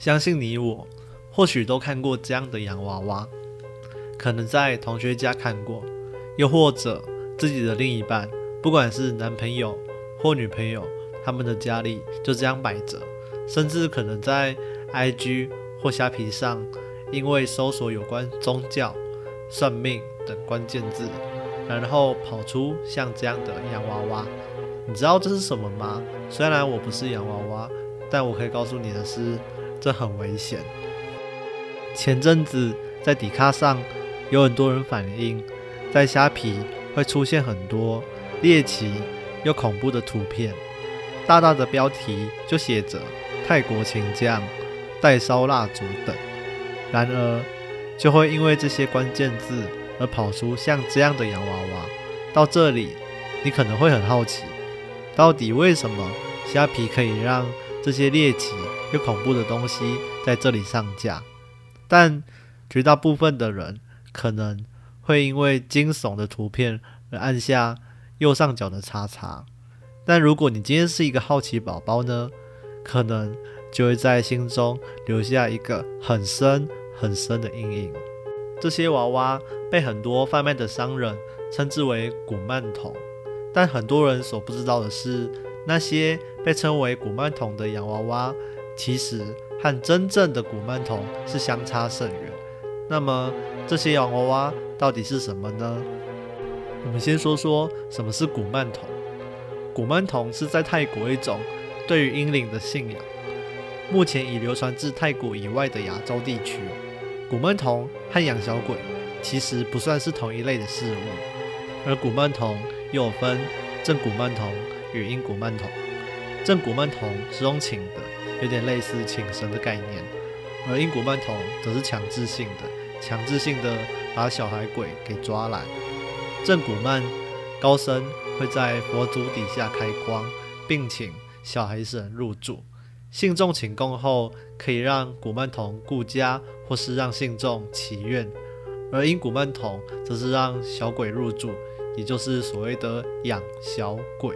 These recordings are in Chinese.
相信你我或许都看过这样的洋娃娃，可能在同学家看过，又或者自己的另一半，不管是男朋友或女朋友，他们的家里就这样摆着，甚至可能在 IG 或虾皮上，因为搜索有关宗教、算命等关键字，然后跑出像这样的洋娃娃。你知道这是什么吗？虽然我不是洋娃娃，但我可以告诉你的是，这很危险。前阵子在迪卡上有很多人反映，在虾皮会出现很多猎奇又恐怖的图片，大大的标题就写着“泰国情将”、“带烧蜡烛”等。然而，就会因为这些关键字而跑出像这样的洋娃娃。到这里，你可能会很好奇。到底为什么虾皮可以让这些猎奇又恐怖的东西在这里上架？但绝大部分的人可能会因为惊悚的图片而按下右上角的叉叉。但如果你今天是一个好奇宝宝呢？可能就会在心中留下一个很深很深的阴影。这些娃娃被很多贩卖的商人称之为古曼童。但很多人所不知道的是，那些被称为古曼童的洋娃娃，其实和真正的古曼童是相差甚远。那么这些洋娃娃到底是什么呢？我们先说说什么是古曼童。古曼童是在泰国一种对于阴灵的信仰，目前已流传至泰国以外的亚洲地区。古曼童和养小鬼其实不算是同一类的事物，而古曼童。又分正古曼童与阴古曼童。正古曼童是用请的，有点类似请神的概念；而阴古曼童则是强制性的，强制性的把小孩鬼给抓来。正古曼高僧会在佛祖底下开光，并请小孩神入住。信众请供后，可以让古曼童顾家，或是让信众祈愿；而阴古曼童则是让小鬼入住。也就是所谓的养小鬼。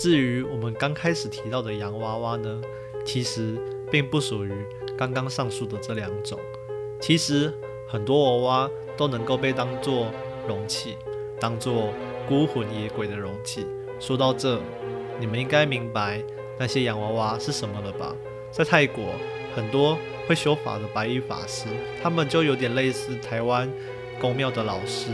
至于我们刚开始提到的洋娃娃呢，其实并不属于刚刚上述的这两种。其实很多娃娃都能够被当作容器，当做孤魂野鬼的容器。说到这，你们应该明白那些洋娃娃是什么了吧？在泰国，很多会修法的白衣法师，他们就有点类似台湾宫庙的老师。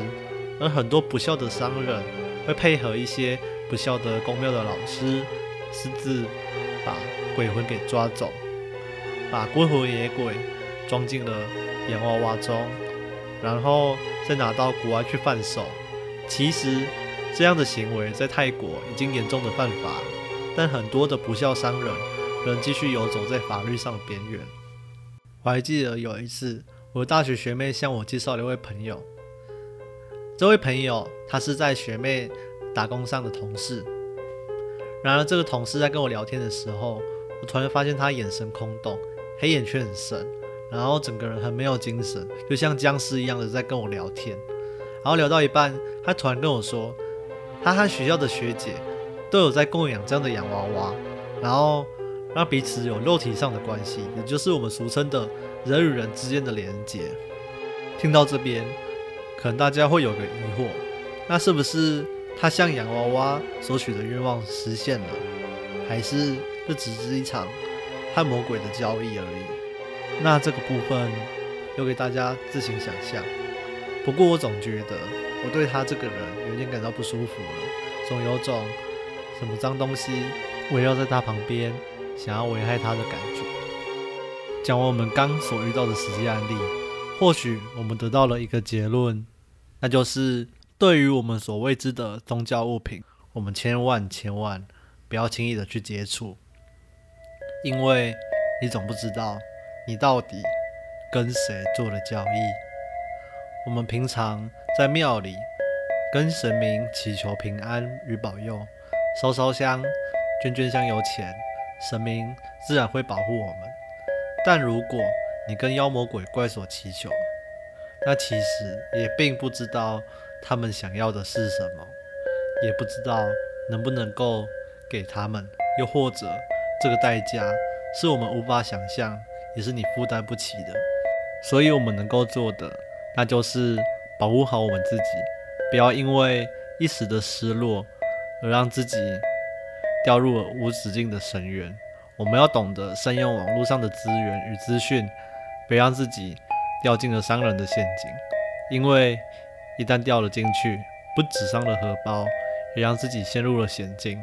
而很多不孝的商人会配合一些不孝的公庙的老师，私自把鬼魂给抓走，把孤魂野鬼装进了洋娃娃中，然后再拿到国外去贩售。其实这样的行为在泰国已经严重的犯法，但很多的不孝商人仍继续游走在法律上的边缘。我还记得有一次，我的大学学妹向我介绍了一位朋友。这位朋友，他是在学妹打工上的同事。然而，这个同事在跟我聊天的时候，我突然发现他眼神空洞，黑眼圈很深，然后整个人很没有精神，就像僵尸一样的在跟我聊天。然后聊到一半，他突然跟我说，他和学校的学姐都有在供养这样的洋娃娃，然后让彼此有肉体上的关系，也就是我们俗称的人与人之间的连接。听到这边。可能大家会有个疑惑，那是不是他向洋娃娃所许的愿望实现了，还是这只是一场和魔鬼的交易而已？那这个部分留给大家自行想象。不过我总觉得我对他这个人有点感到不舒服了，总有种什么脏东西围绕在他旁边，想要危害他的感觉。讲完我们刚所遇到的实际案例。或许我们得到了一个结论，那就是对于我们所未知的宗教物品，我们千万千万不要轻易的去接触，因为你总不知道你到底跟谁做了交易。我们平常在庙里跟神明祈求平安与保佑，烧烧香、捐捐香油钱，神明自然会保护我们。但如果你跟妖魔鬼怪所祈求，那其实也并不知道他们想要的是什么，也不知道能不能够给他们，又或者这个代价是我们无法想象，也是你负担不起的。所以，我们能够做的，那就是保护好我们自己，不要因为一时的失落而让自己掉入了无止境的深渊。我们要懂得善用网络上的资源与资讯，别让自己掉进了商人的陷阱。因为一旦掉了进去，不止伤了荷包，也让自己陷入了险境。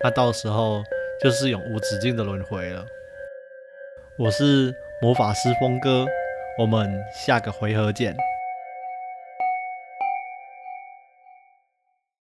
那到时候就是永无止境的轮回了。我是魔法师峰哥，我们下个回合见。